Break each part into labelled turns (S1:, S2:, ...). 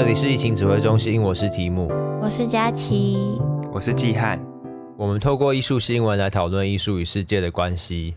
S1: 这里是疫情指挥中心，我是提姆，
S2: 我是佳琪，
S3: 我是季汉。
S1: 我们透过艺术新闻来讨论艺术与世界的关系。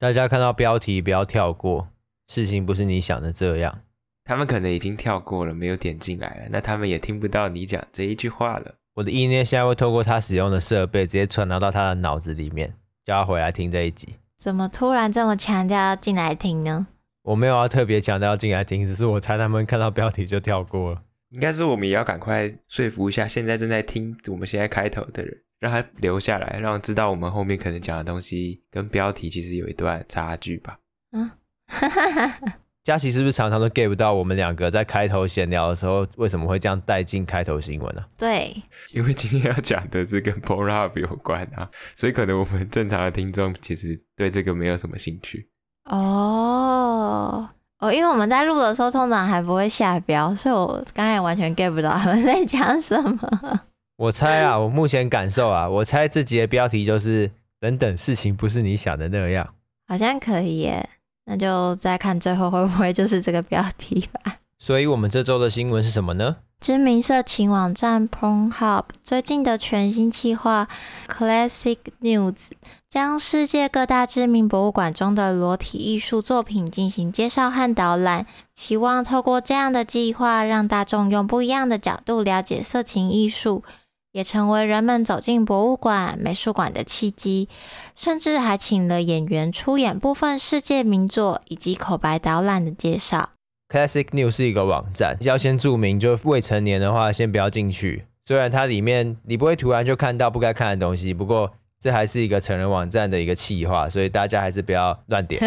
S1: 大家看到标题不要跳过，事情不是你想的这样。
S3: 他们可能已经跳过了，没有点进来了，那他们也听不到你讲这一句话了。
S1: 我的意念现在会透过他使用的设备，直接传达到他的脑子里面，叫他回来听这一集。
S2: 怎么突然这么强调要进来听呢？
S1: 我没有要特别强调要进来听，只是我猜他们看到标题就跳过了。
S3: 应该是我们也要赶快说服一下现在正在听我们现在开头的人，让他留下来，让他知道我们后面可能讲的东西跟标题其实有一段差距吧。嗯，
S2: 哈哈哈。
S1: 佳琪是不是常常都 get 不到我们两个在开头闲聊的时候为什么会这样带进开头新闻呢？
S2: 对，
S3: 因为今天要讲的是跟 Pornhub 有关啊，所以可能我们正常的听众其实对这个没有什么兴趣。
S2: 哦哦，因为我们在录的时候通常还不会下标，所以我刚才完全 get 不到他们 在讲什么。
S1: 我猜啊，我目前感受啊，我猜这集的标题就是“等等，事情不是你想的那样”，
S2: 好像可以耶。那就再看最后会不会就是这个标题吧。
S1: 所以，我们这周的新闻是什么呢？
S2: 知名色情网站 Pornhub 最近的全新计划 Classic Nudes 将世界各大知名博物馆中的裸体艺术作品进行介绍和导览，期望透过这样的计划，让大众用不一样的角度了解色情艺术。也成为人们走进博物馆、美术馆的契机，甚至还请了演员出演部分世界名作以及口白导览的介绍。
S1: Classic News 是一个网站，要先注明，就未成年的话先不要进去。虽然它里面你不会突然就看到不该看的东西，不过这还是一个成人网站的一个企划，所以大家还是不要乱点。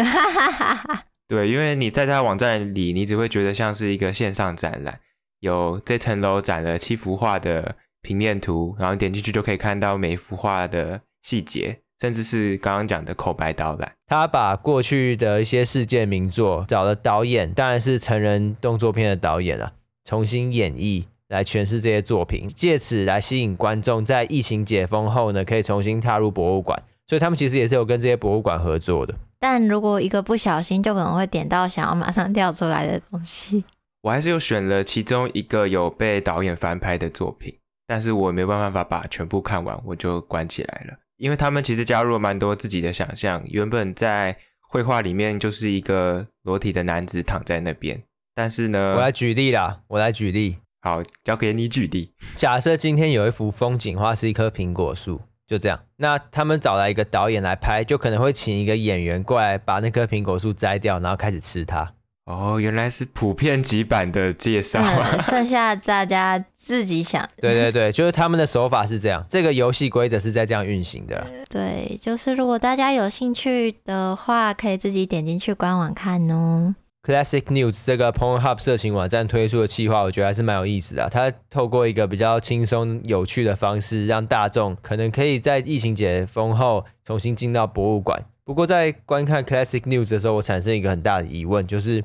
S3: 对，因为你在它网站里，你只会觉得像是一个线上展览，有这层楼展了七幅画的。平面图，然后点进去就可以看到每一幅画的细节，甚至是刚刚讲的口白导览。
S1: 他把过去的一些世界名作找了导演，当然是成人动作片的导演啊，重新演绎来诠释这些作品，借此来吸引观众，在疫情解封后呢，可以重新踏入博物馆。所以他们其实也是有跟这些博物馆合作的。
S2: 但如果一个不小心，就可能会点到想要马上掉出来的东西。
S3: 我还是有选了其中一个有被导演翻拍的作品。但是我没办法把全部看完，我就关起来了。因为他们其实加入了蛮多自己的想象。原本在绘画里面就是一个裸体的男子躺在那边，但是呢，
S1: 我来举例啦，我来举例。
S3: 好，交给你举例。
S1: 假设今天有一幅风景画是一棵苹果树，就这样。那他们找来一个导演来拍，就可能会请一个演员过来把那棵苹果树摘掉，然后开始吃它。
S3: 哦，原来是普遍级版的介绍啊，
S2: 嗯，剩下大家自己想。
S1: 对对对，就是他们的手法是这样，这个游戏规则是在这样运行的。
S2: 对，就是如果大家有兴趣的话，可以自己点进去官网看哦。
S1: Classic Nudes 这个 Pornhub 色情网站推出的企划，我觉得还是蛮有意思的。它透过一个比较轻松有趣的方式，让大众可能可以在疫情解封后重新进到博物馆。不过在观看 Classic Nudes 的时候，我产生一个很大的疑问，就是。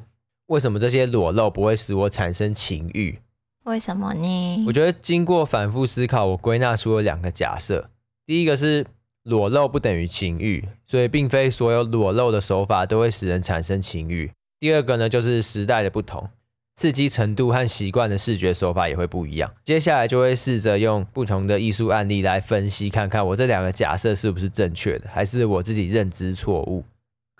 S1: 为什么这些裸露不会使我产生情欲？
S2: 为什么呢？
S1: 我觉得经过反复思考，我归纳出了两个假设。第一个是裸露不等于情欲，所以并非所有裸露的手法都会使人产生情欲。第二个呢，就是时代的不同，刺激程度和习惯的视觉手法也会不一样。接下来就会试着用不同的艺术案例来分析，看看我这两个假设是不是正确的，还是我自己认知错误。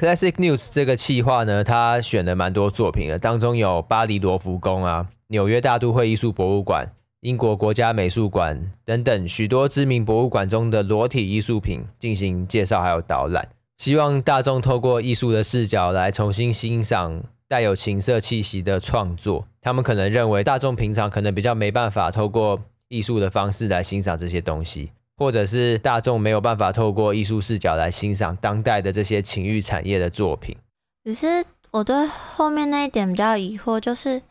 S1: Classic News 这个企划呢，他选了蛮多作品的，当中有巴黎罗浮宫啊、纽约大都会艺术博物馆、英国国家美术馆等等许多知名博物馆中的裸体艺术品进行介绍还有导览，希望大众透过艺术的视角来重新欣赏带有情色气息的创作。他们可能认为大众平常可能比较没办法透过艺术的方式来欣赏这些东西。或者是大众没有办法透过艺术视角来欣赏当代的这些情欲产业的作品。
S2: 只是我对后面那一点比较疑惑，就是，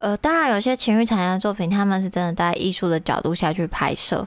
S2: 呃，当然有些情欲产业的作品，他们是真的在艺术的角度下去拍摄，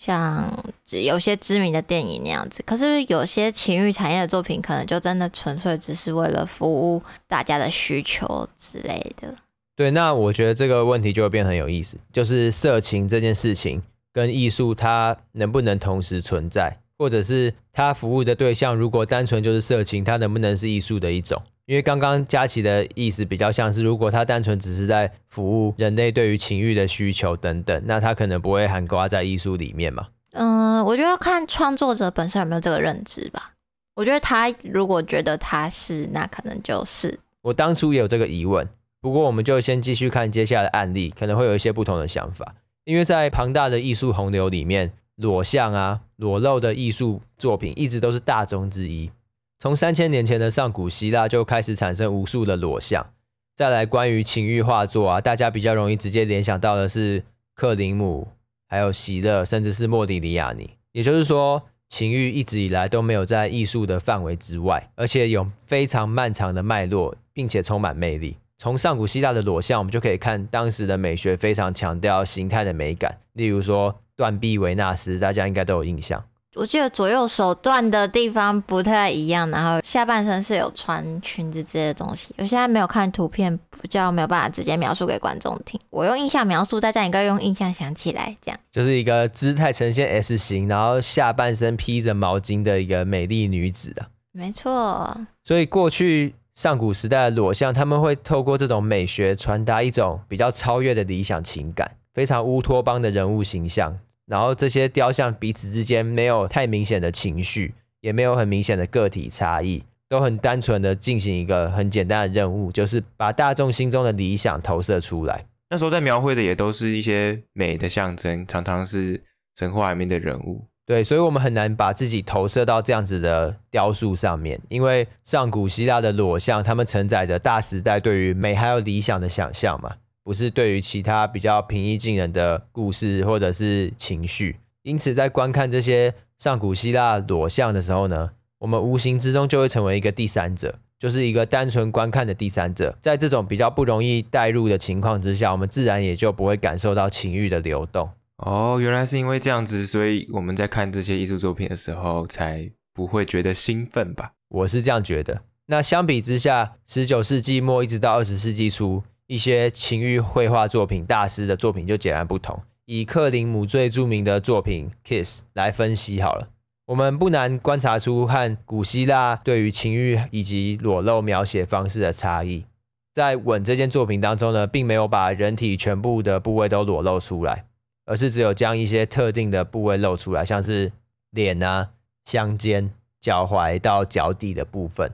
S2: 像有些知名的电影那样子。可是有些情欲产业的作品，可能就真的纯粹只是为了服务大家的需求之类的。
S1: 对，那我觉得这个问题就会变很有意思，就是色情这件事情。跟艺术它能不能同时存在，或者是它服务的对象如果单纯就是色情，它能不能是艺术的一种？因为刚刚佳琪的意思比较像是，如果他单纯只是在服务人类对于情欲的需求等等，那他可能不会含瓜在艺术里面嘛。
S2: 嗯，我觉得看创作者本身有没有这个认知吧。我觉得他如果觉得他是，那可能就是。
S1: 我当初也有这个疑问，不过我们就先继续看接下来的案例，可能会有一些不同的想法。因为在庞大的艺术洪流里面，裸像啊、裸露的艺术作品一直都是大宗之一。从三千年前的上古希腊就开始产生无数的裸像。再来，关于情欲画作啊，大家比较容易直接联想到的是克林姆，还有席勒，甚至是莫迪里亚尼。也就是说，情欲一直以来都没有在艺术的范围之外，而且有非常漫长的脉络，并且充满魅力。从上古希腊的裸像，我们就可以看当时的美学非常强调形态的美感，例如说断臂维纳斯，大家应该都有印象。
S2: 我记得左右手断的地方不太一样，然后下半身是有穿裙子之类的东西。我现在没有看图片，比较没有办法直接描述给观众听。我用印象描述，大家应该用印象想起来，这样
S1: 就是一个姿态呈现 S 型，然后下半身披着毛巾的一个美丽女子的。
S2: 没错。所
S1: 以过去上古时代的裸像，他们会透过这种美学传达一种比较超越的理想情感，非常乌托邦的人物形象。然后这些雕像彼此之间没有太明显的情绪，也没有很明显的个体差异，都很单纯的进行一个很简单的任务，就是把大众心中的理想投射出来。
S3: 那时候在描绘的也都是一些美的象征，常常是神话里面的人物。
S1: 对，所以我们很难把自己投射到这样子的雕塑上面，因为上古希腊的裸像，他们承载着大时代对于美还有理想的想象嘛。不是对于其他比较平易近人的故事或者是情绪，因此在观看这些上古希腊裸像的时候呢，我们无形之中就会成为一个第三者，就是一个单纯观看的第三者。在这种比较不容易带入的情况之下，我们自然也就不会感受到情欲的流动。
S3: 哦，原来是因为这样子，所以我们在看这些艺术作品的时候，才不会觉得兴奋吧？
S1: 我是这样觉得。那相比之下，十九世纪末一直到二十世纪初。一些情欲绘画作品大师的作品就截然不同。以克林姆最著名的作品《Kiss》来分析好了，我们不难观察出和古希腊对于情欲以及裸露描写方式的差异。在《吻》这件作品当中呢，并没有把人体全部的部位都裸露出来，而是只有将一些特定的部位露出来，像是脸啊、香肩、脚踝到脚底的部分。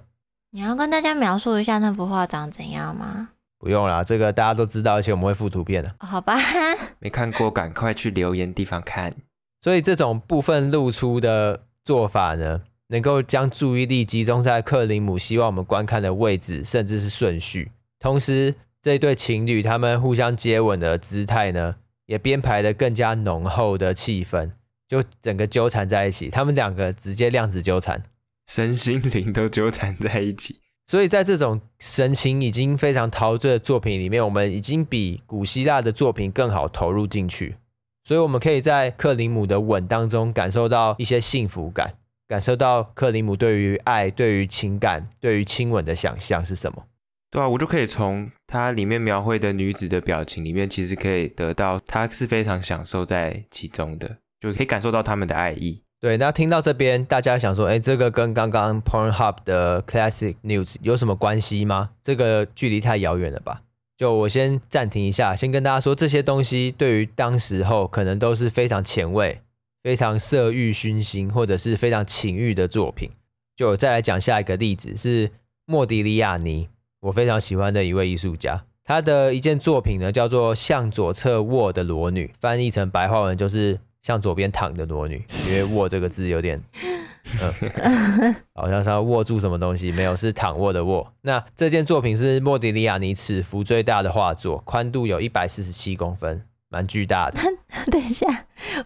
S2: 你要跟大家描述一下那幅画长怎样吗？
S1: 不用啦，这个大家都知道，而且我们会附图片的。
S2: 好吧，
S3: 没看过，赶快去留言地方看。
S1: 所以这种部分露出的做法呢，能够将注意力集中在克林姆希望我们观看的位置，甚至是顺序。同时，这对情侣他们互相接吻的姿态呢，也编排的更加浓厚的气氛，就整个纠缠在一起。他们两个直接量子纠缠，
S3: 身心灵都纠缠在一起。
S1: 所以在这种神情已经非常陶醉的作品里面，我们已经比古希腊的作品更好投入进去。所以我们可以在克林姆的吻当中感受到一些幸福感，感受到克林姆对于爱、对于情感、对于亲吻的想象是什么？
S3: 对啊，我就可以从它里面描绘的女子的表情里面，其实可以得到她是非常享受在其中的，就可以感受到他们的爱意。
S1: 对，那听到这边，大家想说，哎，这个跟刚刚 Pornhub 的 Classic News 有什么关系吗？这个距离太遥远了吧？就我先暂停一下，先跟大家说，这些东西对于当时候可能都是非常前卫、非常色欲熏心，或者是非常情欲的作品。就再来讲下一个例子，是莫迪里亚尼，我非常喜欢的一位艺术家，他的一件作品呢叫做《向左侧卧的裸女》，翻译成白话文就是。向左边躺的裸女，因为“握”这个字有点，嗯，好像是要握住什么东西，没有，是躺卧的“卧”。那这件作品是莫迪利亚尼尺幅最大的画作，宽度有一百四十七公分，蛮巨大的。
S2: 等一下，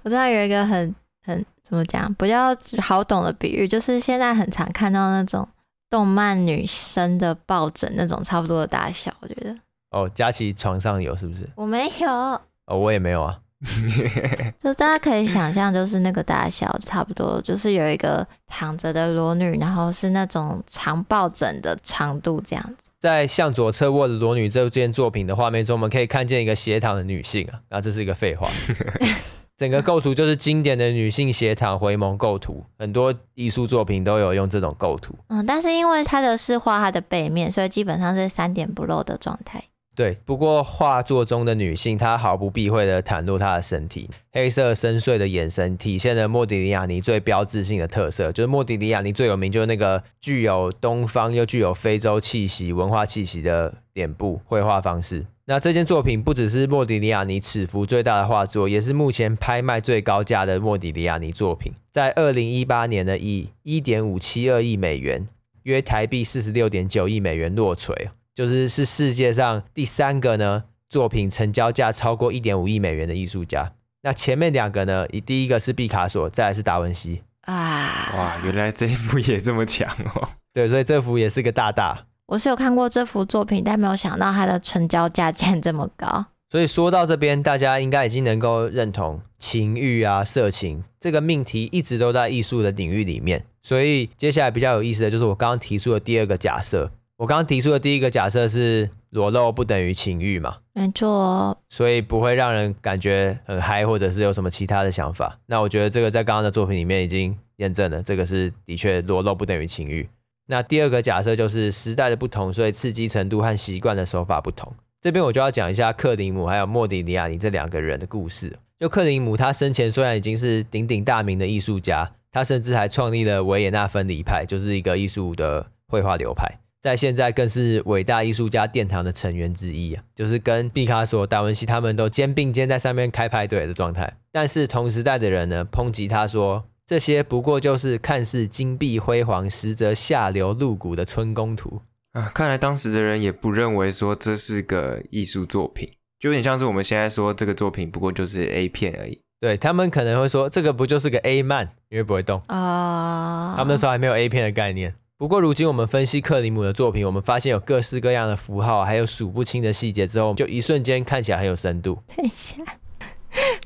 S2: 我知道有一个很很怎么讲比较好懂的比喻，就是现在很常看到那种动漫女生的抱枕那种差不多的大小，我觉得。
S1: 哦，佳琪床上有是不是？
S2: 我没有。哦，
S1: 我也没有啊。
S2: 就大家可以想象，就是那个大小差不多，就是有一个躺着的裸女，然后是那种长抱枕的长度这样子。
S1: 在向左侧卧的裸女这件作品的画面中，我们可以看见一个斜躺的女性啊，那这是一个废话。整个构图就是经典的女性斜躺回眸构图，很多艺术作品都有用这种构图。
S2: 嗯，但是因为它的是画它的背面，所以基本上是三点不露的状态。
S1: 对，不过画作中的女性，她毫不避讳地袒露她的身体，黑色深邃的眼神体现了莫迪里亚尼最标志性的特色，就是莫迪里亚尼最有名就是那个具有东方又具有非洲气息、文化气息的脸部绘画方式。那这件作品不只是莫迪里亚尼尺幅最大的画作，也是目前拍卖最高价的莫迪里亚尼作品，在二零一八年呢，以一点五七二亿美元，约台币四十六点九亿美元落锤。就是是世界上第三个呢，作品成交价超过一点五亿美元的艺术家。那前面两个呢，以第一个是毕卡索，再来是达文西
S2: 啊。
S3: 哇，原来这一幅也这么强哦。
S1: 对，所以这幅也是个大大。
S2: 我是有看过这幅作品，但没有想到它的成交价竟然这么高。
S1: 所以说到这边，大家应该已经能够认同情欲啊、色情这个命题一直都在艺术的领域里面。所以接下来比较有意思的就是我刚刚提出的第二个假设。我刚刚提出的第一个假设是裸露不等于情欲嘛？
S2: 没错，
S1: 所以不会让人感觉很嗨，或者是有什么其他的想法。那我觉得这个在刚刚的作品里面已经验证了，这个是的确裸露不等于情欲。那第二个假设就是时代的不同，所以刺激程度和习惯的手法不同。这边我就要讲一下克林姆还有莫迪尼亚尼这两个人的故事。就克林姆他生前虽然已经是鼎鼎大名的艺术家，他甚至还创立了维也纳分离派，就是一个艺术的绘画流派。在现在更是伟大艺术家殿堂的成员之一啊，就是跟毕卡索、达文西他们都肩并肩在上面开派对的状态。但是同时代的人呢，抨击他说，这些不过就是看似金碧辉煌，实则下流露骨的春宫图
S3: 啊。看来当时的人也不认为说这是个艺术作品，就有点像是我们现在说这个作品不过就是 A 片而已。
S1: 对，他们可能会说这个不就是个 A 漫，因为不会动
S2: 啊。
S1: 他们那时候还没有 A 片的概念。不过，如今我们分析克里姆的作品，我们发现有各式各样的符号，还有数不清的细节之后，就一瞬间看起来很有深度。
S2: 等一下，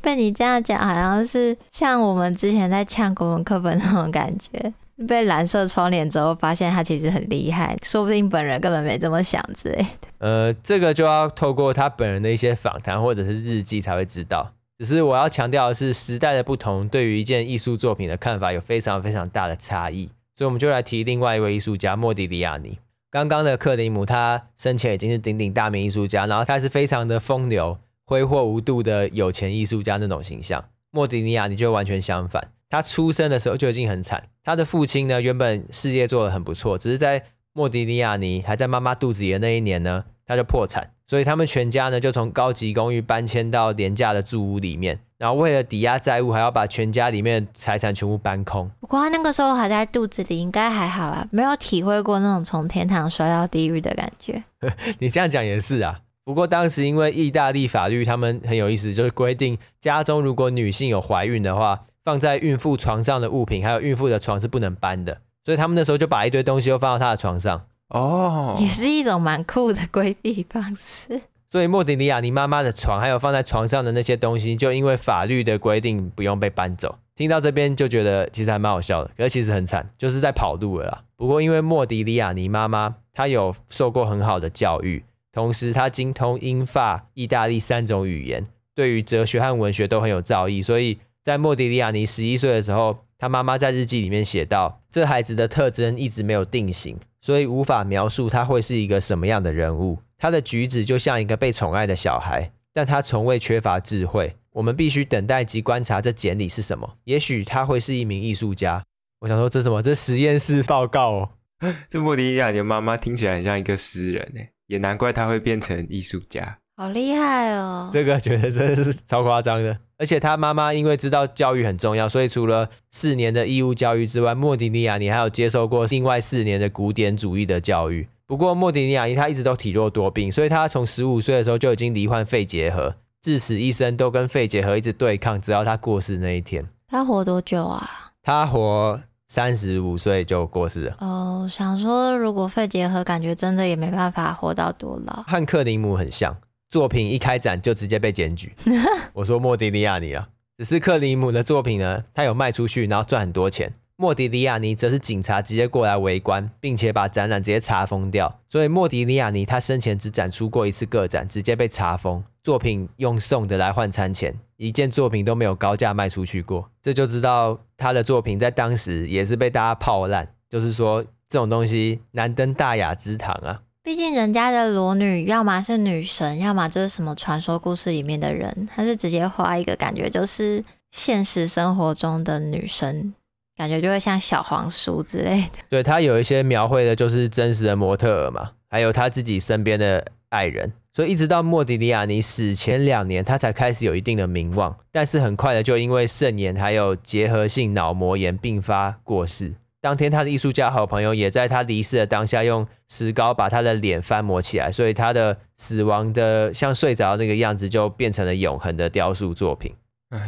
S2: 被你这样讲，好像是像我们之前在呛国文课本那种感觉。被蓝色窗帘之后，发现他其实很厉害，说不定本人根本没这么想之类的。
S1: 呃，这个就要透过他本人的一些访谈或者是日记才会知道。只是我要强调的是，时代的不同，对于一件艺术作品的看法有非常非常大的差异。所以我们就来提另外一位艺术家莫迪里亚尼。刚刚的克林姆，他生前已经是鼎鼎大名艺术家，然后他是非常的风流、挥霍无度的有钱艺术家那种形象。莫迪尼亚尼就完全相反，他出生的时候就已经很惨。他的父亲呢，原本事业做得很不错，只是在莫迪尼亚尼还在妈妈肚子里的那一年呢，他就破产。所以他们全家呢，就从高级公寓搬迁到廉价的住屋里面。然后为了抵押债务，还要把全家里面的财产全部搬空。
S2: 不过他那个时候还在肚子里，应该还好啊，没有体会过那种从天堂摔到地狱的感觉。
S1: 你这样讲也是啊。不过当时因为意大利法律，他们很有意思，就是规定家中如果女性有怀孕的话，放在孕妇床上的物品，还有孕妇的床是不能搬的。所以他们那时候就把一堆东西都放到她的床上。
S3: 哦，
S2: 也是一种蛮酷的规避方式。
S1: 所以莫迪里亚尼妈妈的床，还有放在床上的那些东西，就因为法律的规定不用被搬走。听到这边就觉得其实还蛮好笑的，可是其实很惨，就是在跑路了啦。不过因为莫迪里亚尼妈妈她有受过很好的教育，同时他精通英法意大利三种语言，对于哲学和文学都很有造诣。所以在莫迪里亚尼十一岁的时候，他妈妈在日记里面写道：这孩子的特征一直没有定型，所以无法描述他会是一个什么样的人物。他的举止就像一个被宠爱的小孩，但他从未缺乏智慧。我们必须等待及观察这简历是什么。也许他会是一名艺术家。我想说，这什么？这实验室报告哦。
S3: 这莫迪里亚尼妈妈听起来很像一个诗人呢，也难怪他会变成艺术家。
S2: 好厉害哦！
S1: 这个觉得真的是超夸张的。而且他妈妈因为知道教育很重要，所以除了四年的义务教育之外，莫迪尼亚尼还有接受过另外四年的古典主义的教育。不过莫迪尼亚尼他一直都体弱多病，所以他从十五岁的时候就已经罹患肺结核，至此一生都跟肺结核一直对抗，直到他过世那一天。
S2: 他活多久啊？
S1: 他活三十五岁就过世了。
S2: 哦，想说如果肺结核，感觉真的也没办法活到多老。
S1: 和克林姆很像，作品一开展就直接被检举。我说莫迪利亚尼啊，只是克林姆的作品呢，他有卖出去，然后赚很多钱。莫迪利亚尼则是警察直接过来围观，并且把展览直接查封掉。所以莫迪利亚尼他生前只展出过一次个展，直接被查封，作品用送的来换餐钱，一件作品都没有高价卖出去过。这就知道他的作品在当时也是被大家泡烂，就是说这种东西难登大雅之堂啊。
S2: 毕竟人家的裸女，要么是女神，要么就是什么传说故事里面的人，他是直接画一个感觉就是现实生活中的女生。感觉就会像小黄书之类的。
S1: 对，他有一些描绘的就是真实的模特儿嘛，还有他自己身边的爱人，所以一直到莫迪里亚尼死前两年，他才开始有一定的名望。但是很快的就因为肾炎还有结核性脑膜炎并发过世。当天他的艺术家好朋友也在他离世的当下用石膏把他的脸翻模起来，所以他的死亡的像睡着那个样子就变成了永恒的雕塑作品。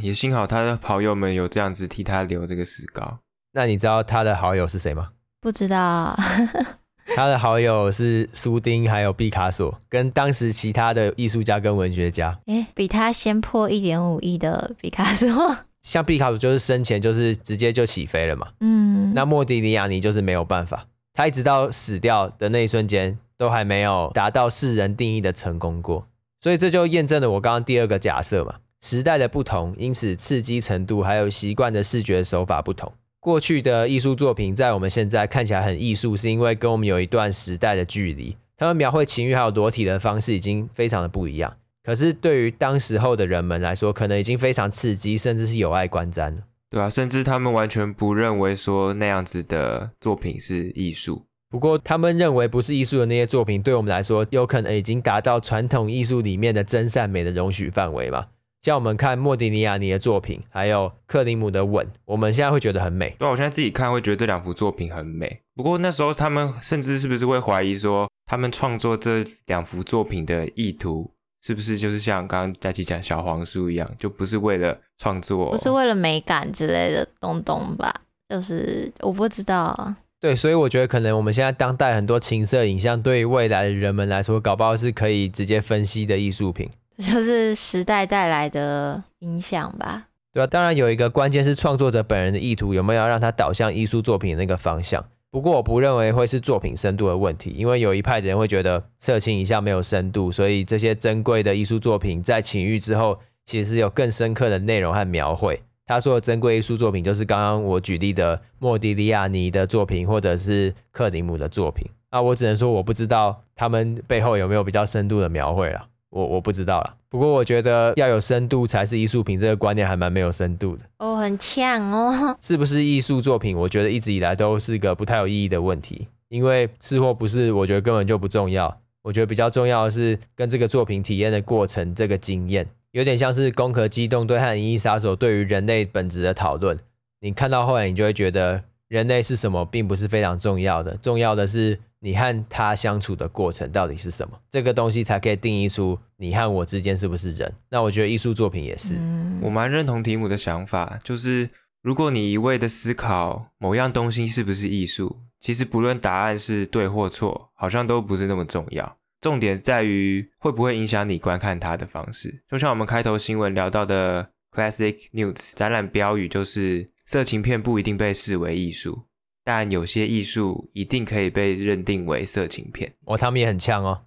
S3: 也幸好他的好友们有这样子替他留这个石膏。
S1: 那你知道他的好友是谁吗？
S2: 不知道。
S1: 他的好友是苏丁，还有毕卡索，跟当时其他的艺术家跟文学家。
S2: 诶，比他先破一点五亿的毕卡索。
S1: 像毕卡索就是生前就是直接就起飞了嘛。嗯。那莫迪里亚尼就是没有办法，他一直到死掉的那一瞬间，都还没有达到世人定义的成功过。所以这就验证了我刚刚第二个假设嘛。时代的不同，因此刺激程度还有习惯的视觉手法不同。过去的艺术作品在我们现在看起来很艺术，是因为跟我们有一段时代的距离。他们描绘情欲还有裸体的方式已经非常的不一样。可是对于当时候的人们来说，可能已经非常刺激，甚至是有碍观瞻了。
S3: 对啊，甚至他们完全不认为说那样子的作品是艺术。
S1: 不过他们认为不是艺术的那些作品，对我们来说，有可能已经达到传统艺术里面的真善美的容许范围嘛。像我们看莫迪尼亚尼的作品，还有克里姆的《吻》，我们现在会觉得很美。
S3: 对，我现在自己看会觉得这两幅作品很美。不过那时候他们甚至是不是会怀疑说，他们创作这两幅作品的意图是不是就是像刚刚佳琪讲小黄书一样，就不是为了创作，
S2: 不是为了美感之类的东东吧？就是我不知道。
S1: 对，所以我觉得可能我们现在当代很多情色影像，对于未来的人们来说，搞不好是可以直接分析的艺术品。
S2: 就是时代带来的影响吧。
S1: 对啊，当然有一个关键是创作者本人的意图有没有要让他导向艺术作品那个方向。不过我不认为会是作品深度的问题，因为有一派的人会觉得色情影像没有深度，所以这些珍贵的艺术作品在情欲之后，其实有更深刻的内容和描绘。他说的珍贵艺术作品就是刚刚我举例的莫迪利亚尼的作品，或者是克林姆的作品。那我只能说我不知道他们背后有没有比较深度的描绘了。我我不知道啦，不过我觉得要有深度才是艺术品，这个观念还蛮没有深度的。
S2: 哦，很呛哦。
S1: 是不是艺术作品？我觉得一直以来都是个不太有意义的问题，因为是或不是，我觉得根本就不重要。我觉得比较重要的是跟这个作品体验的过程，这个经验有点像是《攻壳机动队》和《银翼杀手》对于人类本质的讨论。你看到后来，你就会觉得人类是什么，并不是非常重要的，重要的是。你和他相处的过程到底是什么？这个东西才可以定义出你和我之间是不是人。那我觉得艺术作品也是。
S2: 嗯，
S3: 我蛮认同提姆的想法，就是如果你一味的思考某样东西是不是艺术，其实不论答案是对或错，好像都不是那么重要。重点在于会不会影响你观看它的方式。就像我们开头新闻聊到的 Classic Nudes 展览标语，就是色情片不一定被视为艺术。但有些艺术一定可以被认定为色情片，
S1: 哦，他们也很呛哦，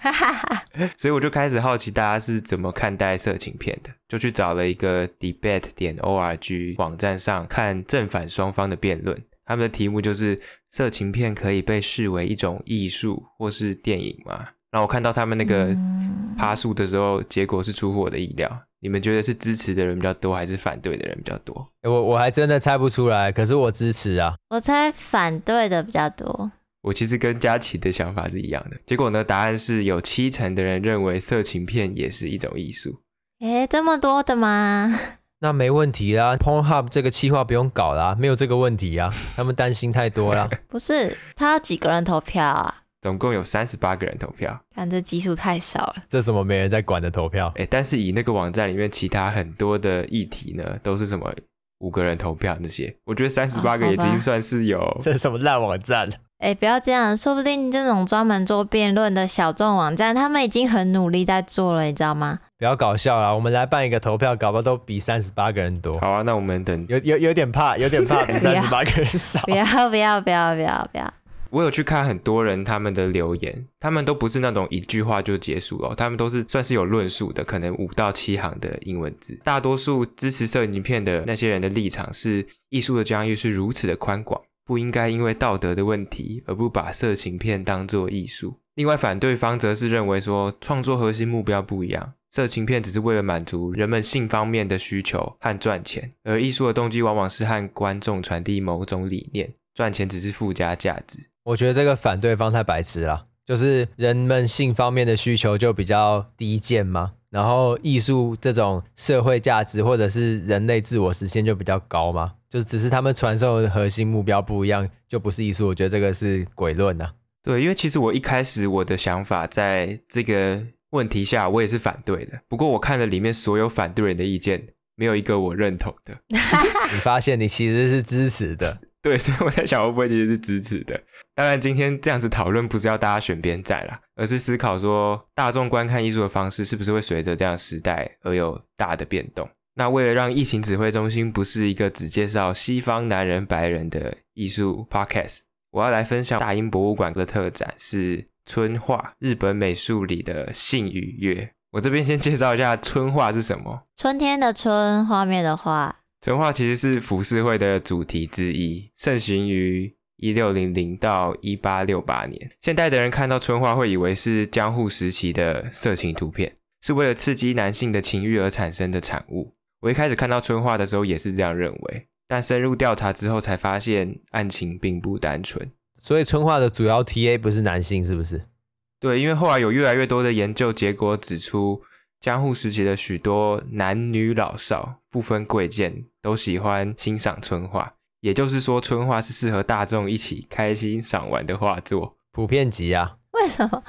S3: 所以我就开始好奇大家是怎么看待色情片的，就去找了一个 debate 点 org 网站上看正反双方的辩论，他们的题目就是色情片可以被视为一种艺术或是电影吗？然后我看到他们那个爬树的时候，结果是出乎我的意料。你们觉得是支持的人比较多，还是反对的人比较多？
S1: 我我还真的猜不出来，可是我支持啊。
S2: 我猜反对的比较多。
S3: 我其实跟佳琪的想法是一样的。结果呢，答案是有七成的人认为色情片也是一种艺术。
S2: 诶，这么多的吗？
S1: 那没问题啦，Pornhub 这个企划不用搞啦，没有这个问题啊。他们担心太多啦。
S2: 不是，他要几个人投票啊？
S3: 总共有三十八个人投票，
S2: 看这基数太少了。
S1: 这什么没人在管的投票？
S3: 哎、欸，但是以那个网站里面其他很多的议题呢，都是什么五个人投票那些，我觉得三十八个已经算是有。哦、
S1: 这是什么烂网站？
S2: 哎、欸，不要这样，说不定这种专门做辩论的小众网站，他们已经很努力在做了，你知道吗？
S1: 不要搞笑啦，我们来办一个投票，搞不好都比三十八个人多。
S3: 好啊，那我们等。
S1: 有有有点怕，有点怕比 三十八个人少。
S2: 不要不要不要不要不要。
S3: 我有去看很多人他们的留言，他们都不是那种一句话就结束了，他们都是算是有论述的，可能五到七行的英文字。大多数支持色情片的那些人的立场是，艺术的疆域是如此的宽广，不应该因为道德的问题而不把色情片当作艺术。另外，反对方则是认为说，创作核心目标不一样，色情片只是为了满足人们性方面的需求和赚钱，而艺术的动机往往是和观众传递某种理念，赚钱只是附加价值。
S1: 我觉得这个反对方太白痴了，就是人们性方面的需求就比较低贱嘛，然后艺术这种社会价值或者是人类自我实现就比较高嘛，就只是他们传授的核心目标不一样，就不是艺术。我觉得这个是诡论呐。
S3: 对，因为其实我一开始我的想法在这个问题下，我也是反对的。不过我看了里面所有反对人的意见，没有一个我认同的。
S1: 你发现你其实是支持的。
S3: 对，所以我在想，会不会其实是支持的？当然，今天这样子讨论不是要大家选边站啦，而是思考说，大众观看艺术的方式是不是会随着这样时代而有大的变动？那为了让疫情指挥中心不是一个只介绍西方男人白人的艺术 podcast，我要来分享大英博物馆的特展是春画，日本美术里的性与乐。我这边先介绍一下春画是什么？
S2: 春天的春，画面的画。
S3: 春画其实是浮世绘的主题之一，盛行于一六零零到一八六八年。现代的人看到春画会以为是江户时期的色情图片，是为了刺激男性的情欲而产生的产物。我一开始看到春画的时候也是这样认为，但深入调查之后才发现案情并不单纯。
S1: 所以春画的主要 TA 不是男性，是不是？
S3: 对，因为后来有越来越多的研究结果指出。江户时期的许多男女老少不分贵贱，都喜欢欣赏春画。也就是说，春画是适合大众一起开心赏玩的画作。
S1: 普遍级啊？
S2: 为什么？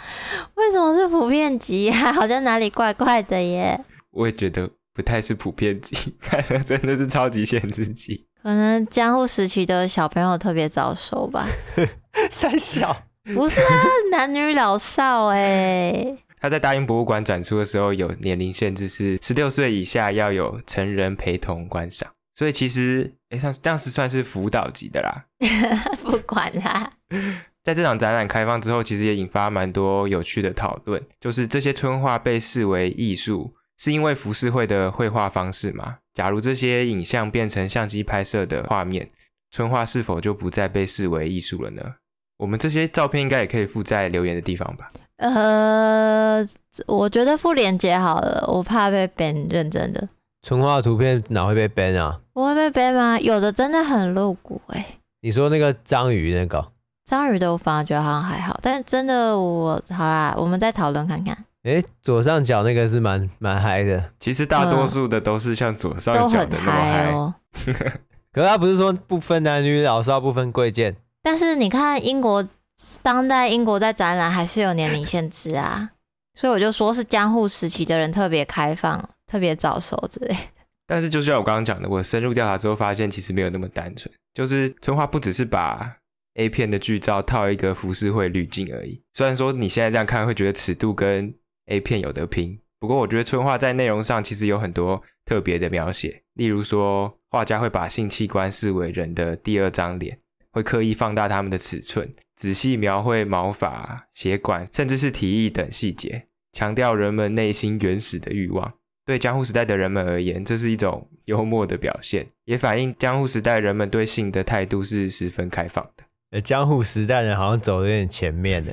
S2: 为什么是普遍级啊？好像哪里怪怪的耶。
S3: 我也觉得不太是普遍级，看来真的是超级限制级。
S2: 可能江户时期的小朋友特别早熟吧。
S1: 三小？
S2: 不是啊，男女老少哎。
S3: 他在大英博物馆展出的时候，有年龄限制，是十六岁以下要有成人陪同观赏。所以其实，哎，像这样是算是辅导级的啦。
S2: 不管啦。
S3: 在这场展览开放之后，其实也引发蛮多有趣的讨论。就是这些春画被视为艺术，是因为浮世绘的绘画方式吗？假如这些影像变成相机拍摄的画面，春画是否就不再被视为艺术了呢？我们这些照片应该也可以附在留言的地方吧。
S2: 呃，我觉得附链接好了，我怕被 ban。认真的，
S1: 纯画图片哪会被 ban 啊？
S2: 不会被 ban 吗？有的真的很露骨哎、欸。
S1: 你说那个章鱼那个？
S2: 章鱼的我反而觉得好像还好，但真的我好啦，我们再讨论看看。
S1: 哎、欸，左上角那个是蛮蛮嗨的。
S3: 其实大多数的都是像左上角的那么嗨哦。
S1: 可是他不是说不分男女老少，不分贵贱？
S2: 但是你看英国。当代英国在展览还是有年龄限制啊，所以我就说是江户时期的人特别开放、特别早熟之类的。
S3: 但是就像我刚刚讲的，我深入调查之后发现，其实没有那么单纯。就是春画不只是把 A 片的剧照套一个浮世绘滤镜而已。虽然说你现在这样看会觉得尺度跟 A 片有得拼，不过我觉得春画在内容上其实有很多特别的描写。例如说，画家会把性器官视为人的第二张脸，会刻意放大他们的尺寸。仔细描绘毛发、血管，甚至是体液等细节，强调人们内心原始的欲望。对江户时代的人们而言，这是一种幽默的表现，也反映江户时代人们对性的态度是十分开放的。
S1: 呃，江户时代人好像走的有点前面呢。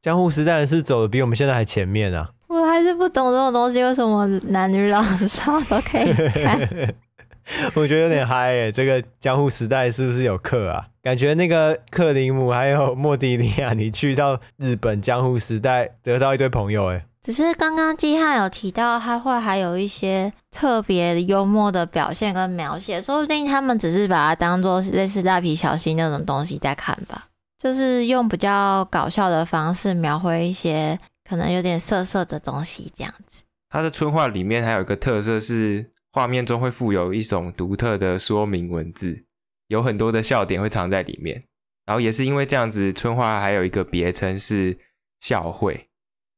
S1: 江户时代人是不是走的比我们现在还前面啊？
S2: 我还是不懂这种东西，为什么男女老少都可以看？
S1: 我觉得有点嗨耶，这个江户时代是不是有课啊？感觉那个克林姆还有莫迪利亚，你去到日本江户时代得到一堆朋友哎。
S2: 只是刚刚季汉有提到，他会还有一些特别幽默的表现跟描写，说不定他们只是把它当做类似蜡笔小新那种东西在看吧，就是用比较搞笑的方式描绘一些可能有点色色的东西这样子。
S3: 他的春画里面还有一个特色是。画面中会附有一种独特的说明文字，有很多的笑点会藏在里面。然后也是因为这样子，春画还有一个别称是笑会，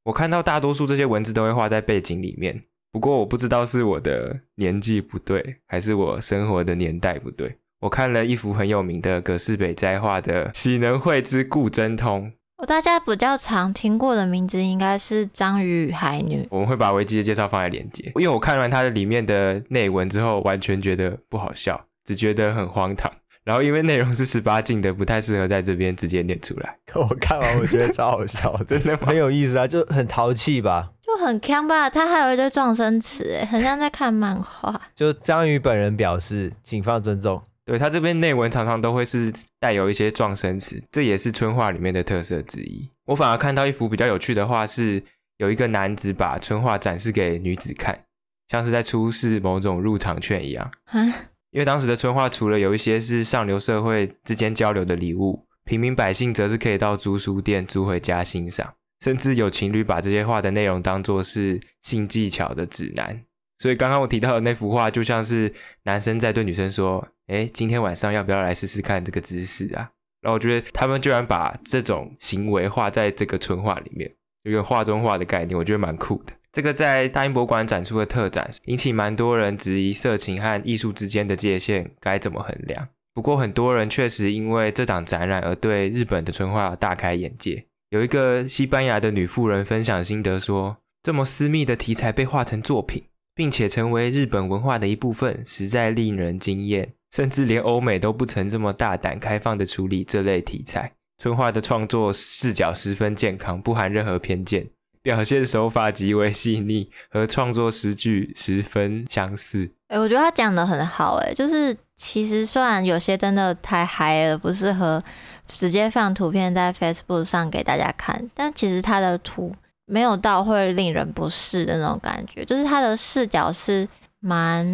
S3: 我看到大多数这些文字都会画在背景里面。不过我不知道是我的年纪不对，还是我生活的年代不对。我看了一幅很有名的葛饰北斋画的《岂能绘之故真通》。
S2: 我大家比较常听过的名字应该是《章鱼与海女》。
S3: 我们会把维基的介绍放在链接，因为我看完它的里面的内文之后，完全觉得不好笑，只觉得很荒唐。然后因为内容是十八禁的，不太适合在这边直接念出来。
S1: 可 我看完我觉得超好笑，真的很有意思啊，就很淘气吧。
S2: 就很锵吧，他还有一堆撞声词，哎，很像在看漫画。
S1: 就章鱼本人表示，请放尊重。
S3: 对，他这边内文常常都会是带有一些撞声词，这也是春画里面的特色之一。我反而看到一幅比较有趣的画，是有一个男子把春画展示给女子看，像是在出示某种入场券一样。因为当时的春画除了有一些是上流社会之间交流的礼物，平民百姓则是可以到租书店租回家欣赏。甚至有情侣把这些画的内容当作是性技巧的指南，所以刚刚我提到的那幅画就像是男生在对女生说：“诶，今天晚上要不要来试试看这个姿势啊？”然后我觉得他们居然把这种行为画在这个春画里面，一个画中画的概念，我觉得蛮酷的。这个在大英博物馆展出的特展，引起蛮多人质疑色情和艺术之间的界限该怎么衡量。不过很多人确实因为这档展览而对日本的春画大开眼界。有一个西班牙的女妇人分享心得说：“这么私密的题材被画成作品，并且成为日本文化的一部分，实在令人惊艳。甚至连欧美都不曾这么大胆开放的处理这类题材。春画的创作视角十分健康，不含任何偏见，表现手法极为细腻，和创作诗句十分相似。”
S2: 哎，我觉得他讲的很好，哎，就是其实虽然有些真的太嗨了，不适合。直接放图片在 Facebook 上给大家看，但其实他的图没有到会令人不适的那种感觉，就是他的视角是蛮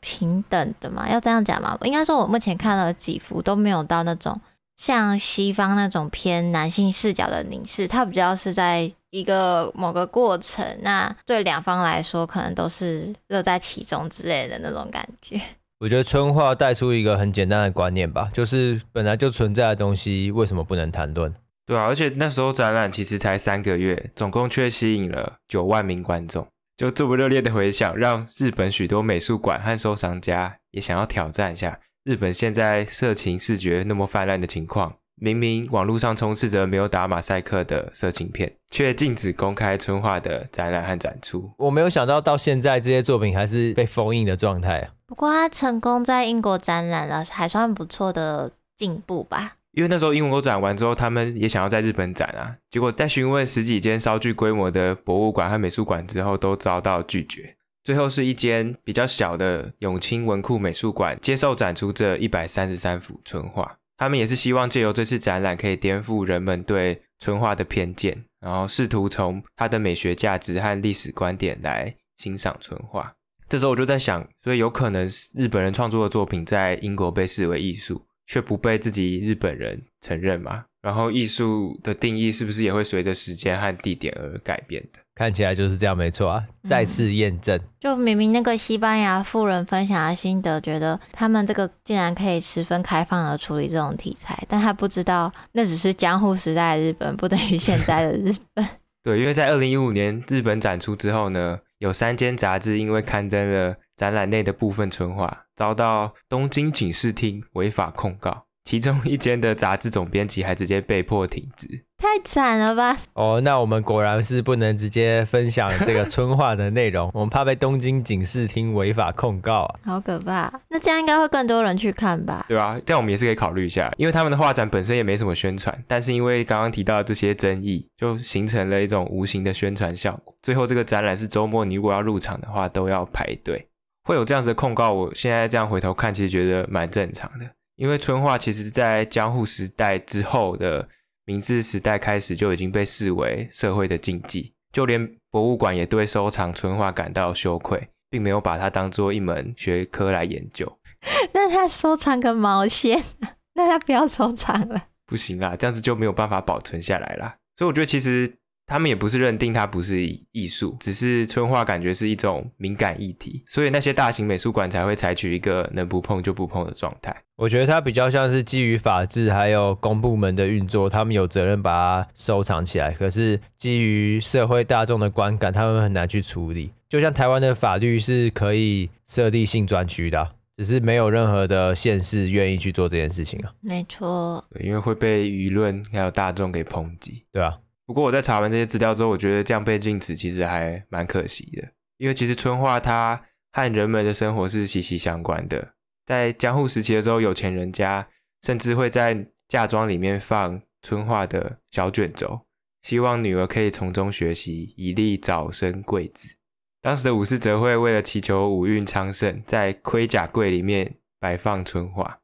S2: 平等的嘛，要这样讲嘛？应该说，我目前看了几幅都没有到那种像西方那种偏男性视角的凝视，它比较是在一个某个过程，那对两方来说可能都是乐在其中之类的那种感觉。
S1: 我觉得春画带出一个很简单的观念吧，就是本来就存在的东西，为什么不能谈论？
S3: 对啊，而且那时候展览其实才三个月，总共却吸引了九万名观众，就这么热烈的回响，让日本许多美术馆和收藏家也想要挑战一下日本现在色情视觉那么泛滥的情况。明明网络上充斥着没有打马赛克的色情片，却禁止公开春画的展览和展出。
S1: 我没有想到到现在这些作品还是被封印的状态。
S2: 不过他成功在英国展览了，还算不错的进步吧。
S3: 因为那时候英国展完之后，他们也想要在日本展啊，结果在询问十几间稍具规模的博物馆和美术馆之后，都遭到拒绝。最后是一间比较小的永清文库美术馆接受展出这一百三十三幅春画。他们也是希望借由这次展览，可以颠覆人们对春画的偏见，然后试图从它的美学价值和历史观点来欣赏春画。这时候我就在想，所以有可能日本人创作的作品在英国被视为艺术，却不被自己日本人承认嘛？然后艺术的定义是不是也会随着时间和地点而改变的？
S1: 看起来就是这样，没错啊！再次验证，嗯，
S2: 就明明那个西班牙富人分享的心得，觉得他们这个竟然可以十分开放的处理这种题材，但他不知道那只是江户时代的日本，不等于现在的日本。
S3: 对，因为在二零一五年日本展出之后呢，有三间杂志因为刊登了展览内的部分春画，遭到东京警视厅违法控告。其中一间的杂志总编辑还直接被迫停职，
S2: 太惨了吧！
S1: 哦，那我们果然是不能直接分享这个 春画的内容，我们怕被东京警视厅违法控告啊，
S2: 好可怕！那这样应该会更多人去看吧？
S3: 对啊，这样我们也是可以考虑一下，因为他们的画展本身也没什么宣传，但是因为刚刚提到的这些争议，就形成了一种无形的宣传效果。最后这个展览是周末，你如果要入场的话，都要排队，会有这样子的控告。我现在这样回头看，其实觉得蛮正常的。因为春画其实，在江户时代之后的明治时代开始就已经被视为社会的禁忌，就连博物馆也对收藏春画感到羞愧，并没有把它当做一门学科来研究。
S2: 那他收藏个毛线？那他不要收藏了？
S3: 不行啦，这样子就没有办法保存下来啦。所以我觉得，其实他们也不是认定它不是艺术，只是春画感觉是一种敏感议题，所以那些大型美术馆才会采取一个能不碰就不碰的状态。
S1: 我觉得它比较像是基于法治还有公部门的运作，他们有责任把它收藏起来。可是基于社会大众的观感，他们很难去处理。就像台湾的法律是可以设立性专区的，只是没有任何的县市愿意去做这件事情啊。
S2: 没错，
S3: 因为会被舆论还有大众给抨击，
S1: 对啊。
S3: 不过我在查完这些资料之后，我觉得这样被禁止其实还蛮可惜的，因为其实春画它和人们的生活是息息相关的。在江户时期的时候，有钱人家甚至会在嫁妆里面放春画的小卷轴，希望女儿可以从中学习，以利早生贵子。当时的武士则会为了祈求武运昌盛，在盔甲柜里面摆放春画，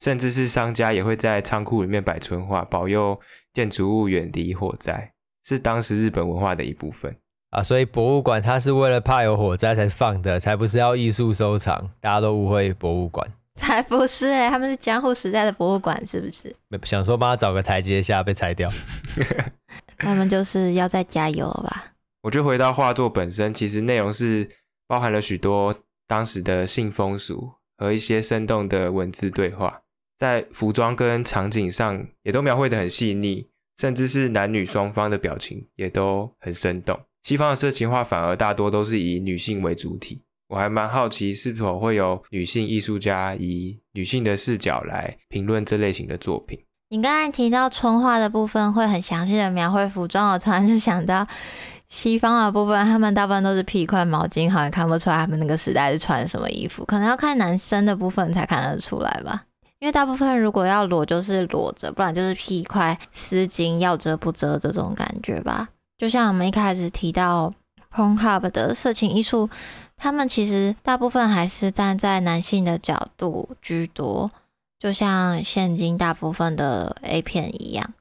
S3: 甚至是商家也会在仓库里面摆春画，保佑。建筑物远离火灾，是当时日本文化的一部分
S1: 啊，所以博物馆它是为了怕有火灾才放的，才不是要艺术收藏。大家都误会博物馆，
S2: 才不是哎、欸，他们是江户时代的博物馆，是不是？
S1: 想说帮他找个台阶下，被拆掉。
S2: 他们就是要再加油吧。
S3: 我觉得回到画作本身，其实内容是包含了许多当时的性风俗和一些生动的文字对话。在服装跟场景上也都描绘得很细腻，甚至是男女双方的表情也都很生动。西方的色情画反而大多都是以女性为主体，我还蛮好奇是否会有女性艺术家以女性的视角来评论这类型的作品。
S2: 你刚才提到春画的部分会很详细的描绘服装，我突然就想到西方的部分，他们大部分都是披一块毛巾，好像看不出来他们那个时代是穿什么衣服，可能要看男生的部分才看得出来吧。因为大部分如果要裸，就是裸着，不然就是披一块丝巾，要遮不遮这种感觉吧。就像我们一开始提到 Pornhub 的色情艺术，他们其实大部分还是站在男性的角度居多，就像现今大部分的 A 片一样。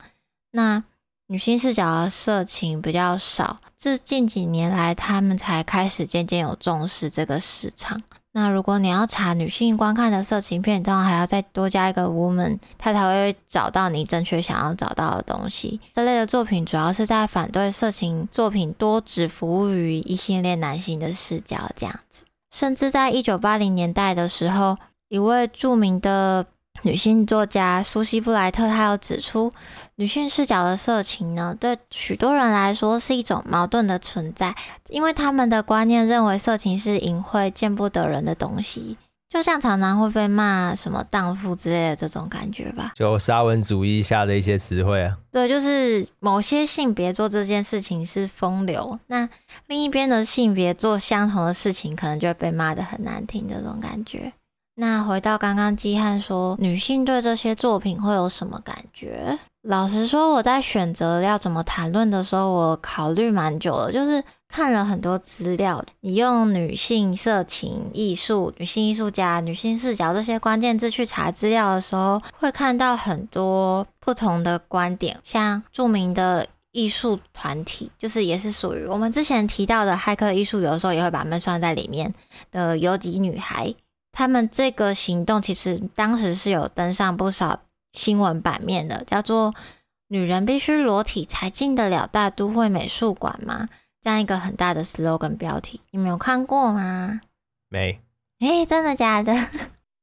S2: 那女性视角的色情比较少，这近几年来，他们才开始渐渐有重视这个市场。那如果你要查女性观看的色情片，当然还要再多加一个 woman，它才会找到你正确想要找到的东西。这类的作品主要是在反对色情作品多只服务于异性恋男性的视角这样子。甚至在一九八零年代的时候，一位著名的女性作家苏西布莱特，她有指出。女性视角的色情呢，对许多人来说是一种矛盾的存在，因为他们的观念认为色情是淫秽、见不得人的东西，就像常常会被骂什么荡妇之类的这种感觉吧。
S1: 就沙文主义下的一些词汇啊。
S2: 对，就是某些性别做这件事情是风流，那另一边的性别做相同的事情，可能就会被骂得很难听的这种感觉。那回到刚刚基汉说，女性对这些作品会有什么感觉？老实说，我在选择要怎么谈论的时候，我考虑蛮久了，就是看了很多资料。你用女性色情艺术、女性艺术家、女性视角这些关键字去查资料的时候，会看到很多不同的观点。像著名的艺术团体，就是也是属于我们之前提到的骇客艺术，有的时候也会把他们算在里面的游击女孩。他们这个行动其实当时是有登上不少。新闻版面的叫做“女人必须裸体才进得了大都会美术馆吗？”这样一个很大的 slogan 标题，你没有看过吗？
S1: 没。
S2: 诶、欸，真的假的？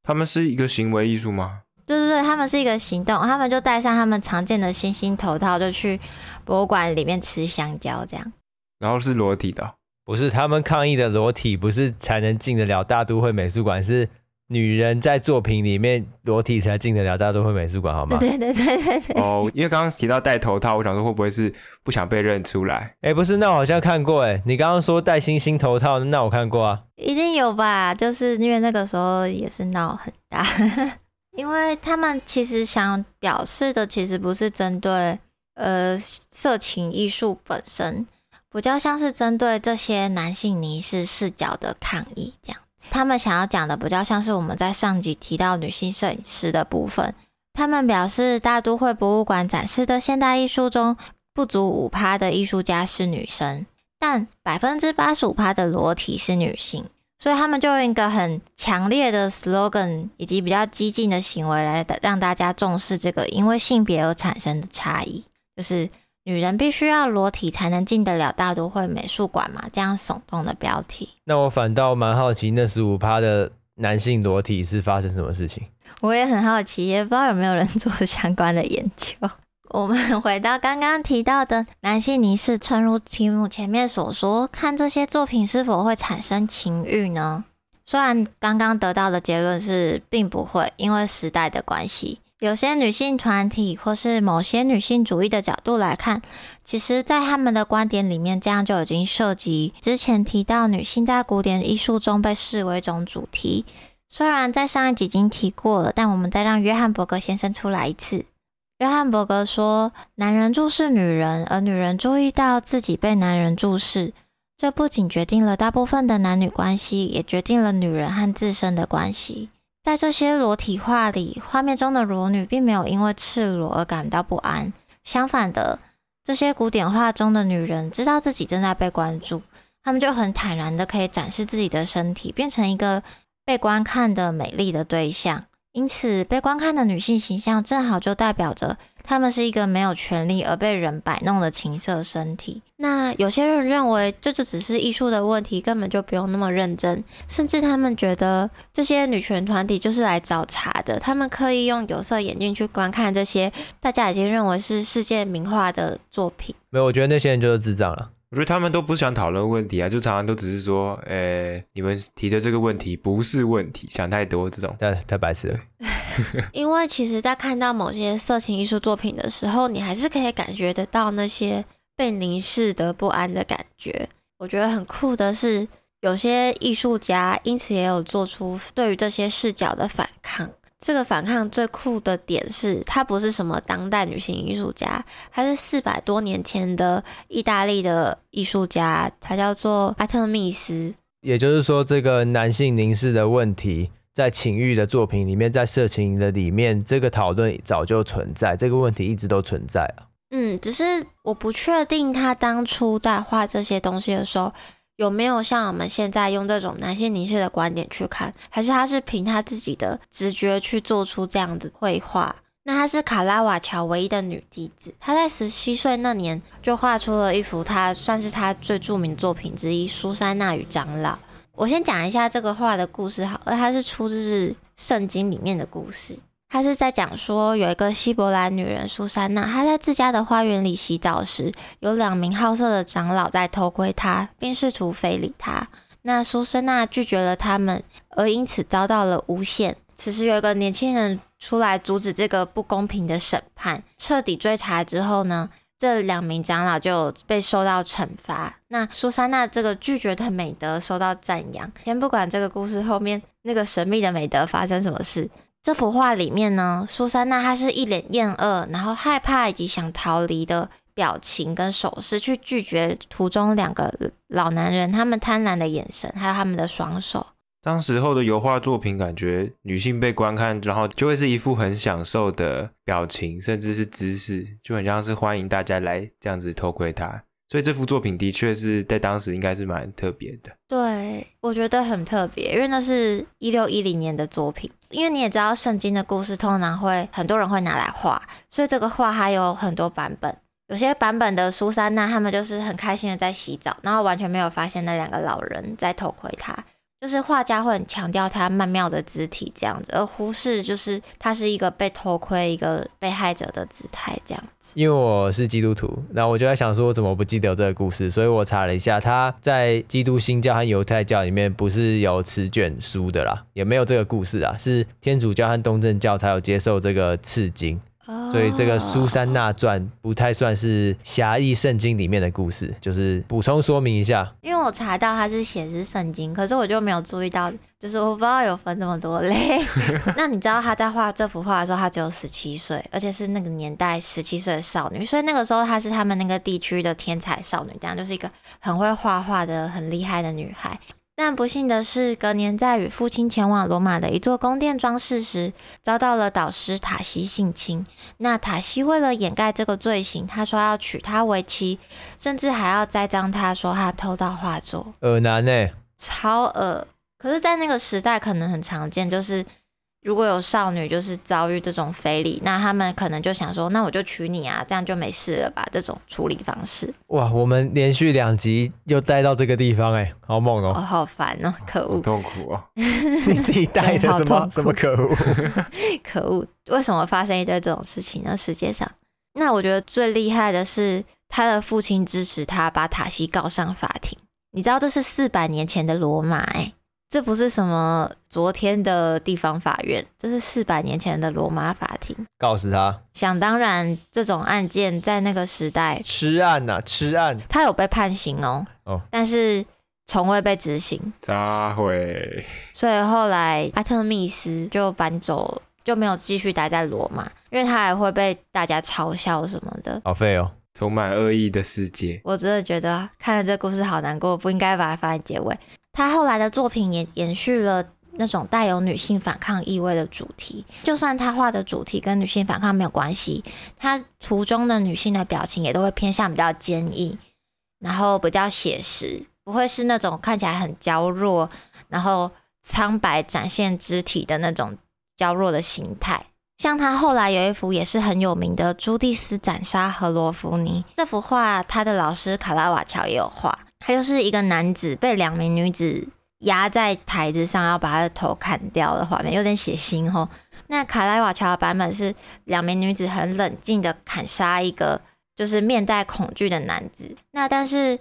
S3: 他们是一个行为艺术吗？
S2: 对对对，他们是一个行动，他们就戴上他们常见的星星头套，就去博物馆里面吃香蕉，这样。
S3: 然后是裸体的？
S1: 不是，他们抗议的裸体不是才能进得了大都会美术馆，是。女人在作品里面裸体才进得了大都会美术馆，好吗？
S2: 对对对对对。
S3: 哦，因为刚刚提到戴头套，我想说会不会是不想被认出来？
S1: 哎、欸，不是，那我好像看过哎。你刚刚说戴星星头套，那我看过啊。
S2: 一定有吧？就是因为那个时候也是闹很大，因为他们其实想表示的其实不是针对呃色情艺术本身，比较像是针对这些男性凝视视角的抗议这样。他们想要讲的比较像是我们在上集提到女性摄影师的部分。他们表示，大都会博物馆展示的现代艺术中，不足五趴的艺术家是女生，但百分之八十五趴的裸体是女性。所以他们就用一个很强烈的 slogan 以及比较激进的行为来让大家重视这个因为性别而产生的差异，就是女人必须要裸体才能进得了大都会美术馆嘛，这样耸动的标题。
S1: 那我反倒蛮好奇，那十五趴的男性裸体是发生什么事情？
S2: 我也很好奇，也不知道有没有人 做相关的研究。我们回到刚刚提到的男性凝视，诚如题目前面所说，看这些作品是否会产生情欲呢？虽然刚刚得到的结论是并不会，因为时代的关系，有些女性团体或是某些女性主义的角度来看，其实，在他们的观点里面，这样就已经涉及之前提到女性在古典艺术中被视为一种主题。虽然在上一集已经提过了，但我们再让约翰伯格先生出来一次。约翰伯格说：“男人注视女人，而女人注意到自己被男人注视，这不仅决定了大部分的男女关系，也决定了女人和自身的关系。在这些裸体画里，画面中的裸女并没有因为赤裸而感到不安。相反的，这些古典画中的女人知道自己正在被关注，她们就很坦然的可以展示自己的身体，变成一个被观看的美丽的对象。”因此，被观看的女性形象正好就代表着她们是一个没有权利而被人摆弄的情色身体。那有些人认为这就只是艺术的问题，根本就不用那么认真。甚至他们觉得这些女权团体就是来找茬的，他们刻意用有色眼镜去观看这些大家已经认为是世界名画的作品。
S1: 没有，我觉得那些人就是智障了。
S3: 我觉得他们都不想讨论问题啊，就常常都只是说，诶、欸，你们提的这个问题不是问题，想太多这种，
S1: 太太白痴了。
S2: 因为其实，在看到某些色情艺术作品的时候，你还是可以感觉得到那些被凝视的不安的感觉。我觉得很酷的是，有些艺术家因此也有做出对于这些视角的反抗。这个反抗最酷的点是，她不是什么当代女性艺术家，她是四百多年前的意大利的艺术家，他叫做阿特密斯。
S1: 也就是说，这个男性凝视的问题，在情欲的作品里面，在色情的里面，这个讨论早就存在，这个问题一直都存在啊。
S2: 嗯，只是我不确定他当初在画这些东西的时候。有没有像我们现在用这种男性凝视的观点去看，还是他是凭他自己的直觉去做出这样的绘画？那他是卡拉瓦乔唯一的女弟子，她在十七岁那年就画出了一幅她算是他最著名作品之一《苏珊娜与长老》。我先讲一下这个画的故事好了，它是出自圣经里面的故事。他是在讲说，有一个希伯来女人苏珊娜，她在自家的花园里洗澡时，有两名好色的长老在偷窥她，并试图非礼她。那苏珊娜拒绝了他们，而因此遭到了诬陷。此时有一个年轻人出来阻止这个不公平的审判，彻底追查之后呢，这两名长老就被受到惩罚。那苏珊娜这个拒绝的美德受到赞扬。先不管这个故事后面那个神秘的美德发生什么事。这幅画里面呢，苏珊娜她是一脸厌恶，然后害怕以及想逃离的表情跟手势，去拒绝图中两个老男人他们贪婪的眼神，还有他们的双手。
S3: 当时候的油画作品，感觉女性被观看，然后就会是一副很享受的表情，甚至是姿势，就很像是欢迎大家来这样子偷窥她。所以这幅作品的确是在当时应该是蛮特别的。
S2: 对，我觉得很特别，因为那是一六一零年的作品。因为你也知道，圣经的故事通常会很多人会拿来画，所以这个画还有很多版本。有些版本的苏珊娜，他们就是很开心的在洗澡，然后完全没有发现那两个老人在偷窥她。就是画家会很强调他曼妙的肢体这样子，而忽视就是他是一个被偷窥、一个被害者的姿态这样子。
S1: 因为我是基督徒，那我就在想说，我怎么不记得这个故事？所以我查了一下，他在基督新教和犹太教里面不是有此卷书的啦，也没有这个故事啊，是天主教和东正教才有接受这个刺经。所以这个苏珊娜传不太算是狭义圣经里面的故事，就是补充说明一下。
S2: 因为我查到它是写是圣经，可是我就没有注意到，就是我不知道有分这么多类。那你知道他在画这幅画的时候，他只有十七岁，而且是那个年代十七岁的少女，所以那个时候她是他们那个地区的天才少女，这样就是一个很会画画的、很厉害的女孩。但不幸的是，隔年在与父亲前往罗马的一座宫殿装饰时，遭到了导师塔西性侵。那塔西为了掩盖这个罪行，他说要娶她为妻，甚至还要栽赃他说他偷盗画作。
S1: 恶男呢？
S2: 超恶。可是，在那个时代，可能很常见，就是如果有少女就是遭遇这种非礼，那他们可能就想说，那我就娶你啊，这样就没事了吧？这种处理方式。
S1: 哇，我们连续两集又带到这个地方，哎，好猛哦！
S2: 哦，好烦哦，可恶，
S3: 痛苦哦！
S1: 你自己带的什么什么可恶？
S2: 可恶！为什么发生一堆这种事情呢？世界上，那我觉得最厉害的是他的父亲支持他把塔西告上法庭。你知道这是四百年前的罗马，哎。这不是什么昨天的地方法院，这是四百年前的罗马法庭。
S1: 告诉他，
S2: 想当然，这种案件在那个时代，
S1: 吃案呐、啊，吃案。
S2: 他有被判刑哦，哦，但是从未被执行。
S3: 咋会？
S2: 所以后来阿特密斯就搬走，就没有继续待在罗马，因为他还会被大家嘲笑什么的。
S1: 好废哦，
S3: 充满恶意的世界。
S2: 我真的觉得看了这故事好难过，不应该把它放在结尾。他后来的作品也延续了那种带有女性反抗意味的主题，就算他画的主题跟女性反抗没有关系，他图中的女性的表情也都会偏向比较坚毅，然后比较写实，不会是那种看起来很娇弱，然后苍白展现肢体的那种娇弱的形态。像他后来有一幅也是很有名的《朱蒂斯斩杀荷罗福尼》，这幅画他的老师卡拉瓦乔也有画。他就是一个男子被两名女子压在台子上，要把他的头砍掉的画面，有点血腥吼。那卡拉瓦乔的版本是两名女子很冷静的砍杀一个就是面带恐惧的男子。那但是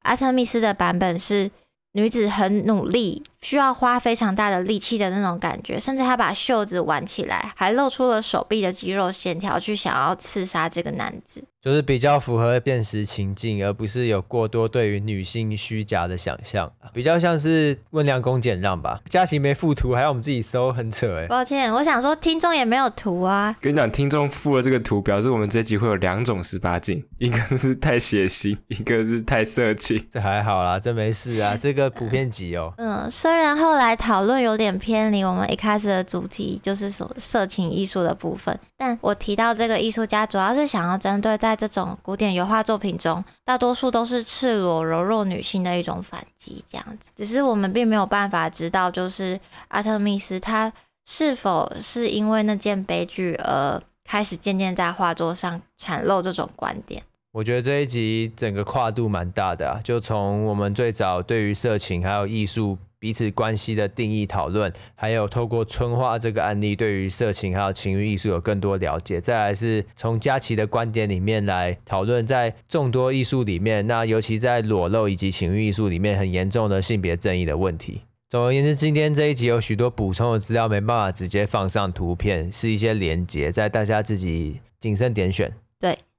S2: 阿特密斯的版本是女子很努力，需要花非常大的力气的那种感觉，甚至他把袖子挽起来，还露出了手臂的肌肉线条，去想要刺杀这个男子。
S1: 就是比较符合现实情境，而不是有过多对于女性虚假的想象，比较像是问良恭俭让吧。佳琪没附图，还要我们自己搜，很扯哎。
S2: 抱歉，我想说听众也没有图啊。
S3: 跟你讲，听众附了这个图，表示我们这集会有两种十八禁，一个是太血腥，一个是太色情。
S1: 这还好啦，这没事啊，这个普遍级哦。
S2: 嗯，虽虽然后来讨论有点偏离我们一开始的主题，就是什么色情艺术的部分，但我提到这个艺术家，主要是想要针对在这种古典油画作品中，大多数都是赤裸柔弱女性的一种反击，这样子。只是我们并没有办法知道，就是阿特密斯她是否是因为那件悲剧而开始渐渐在画作上阐露这种观点。
S1: 我觉得这一集整个跨度蛮大的啊，就从我们最早对于色情还有艺术。彼此关系的定义讨论，还有透过春花这个案例，对于色情还有情欲艺术有更多了解。再来是从佳琪的观点里面来讨论，在众多艺术里面，那尤其在裸露以及情欲艺术里面，很严重的性别正义的问题。总而言之，今天这一集有许多补充的资料，没办法直接放上图片，是一些连接，在大家自己谨慎点选。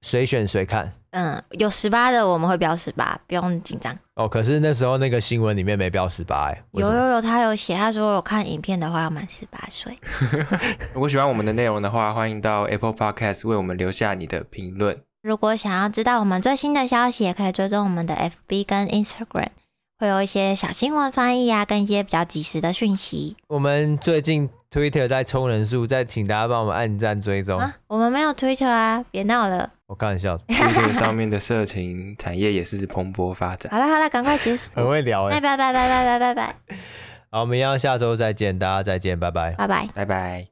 S2: 对，
S1: 随选随看。
S2: 嗯，有十八的我们会标十八，不用紧张。
S1: 哦，可是那时候那个新闻里面没标十八哎。
S2: 有有有，他有写，他说我看影片的话要满十八岁。
S3: 如果喜欢我们的内容的话，欢迎到 Apple Podcast 为我们留下你的评论。
S2: 如果想要知道我们最新的消息，也可以追踪我们的 FB 跟 Instagram，会有一些小新闻翻译啊，跟一些比较及时的讯息。
S1: 我们最近。Twitter 在冲人数，在请大家帮我们按赞追
S2: 踪。我们没有 Twitter 啊！别闹了。
S1: 我开玩笑。
S3: Twitter 上面的色情产业也是蓬勃发展。
S2: 好了好了，赶快结束。
S1: 很会聊。那
S2: 拜拜拜拜拜拜拜。
S1: 好，我们一样下周再见，大家再见，拜拜
S2: 拜拜
S3: 拜拜。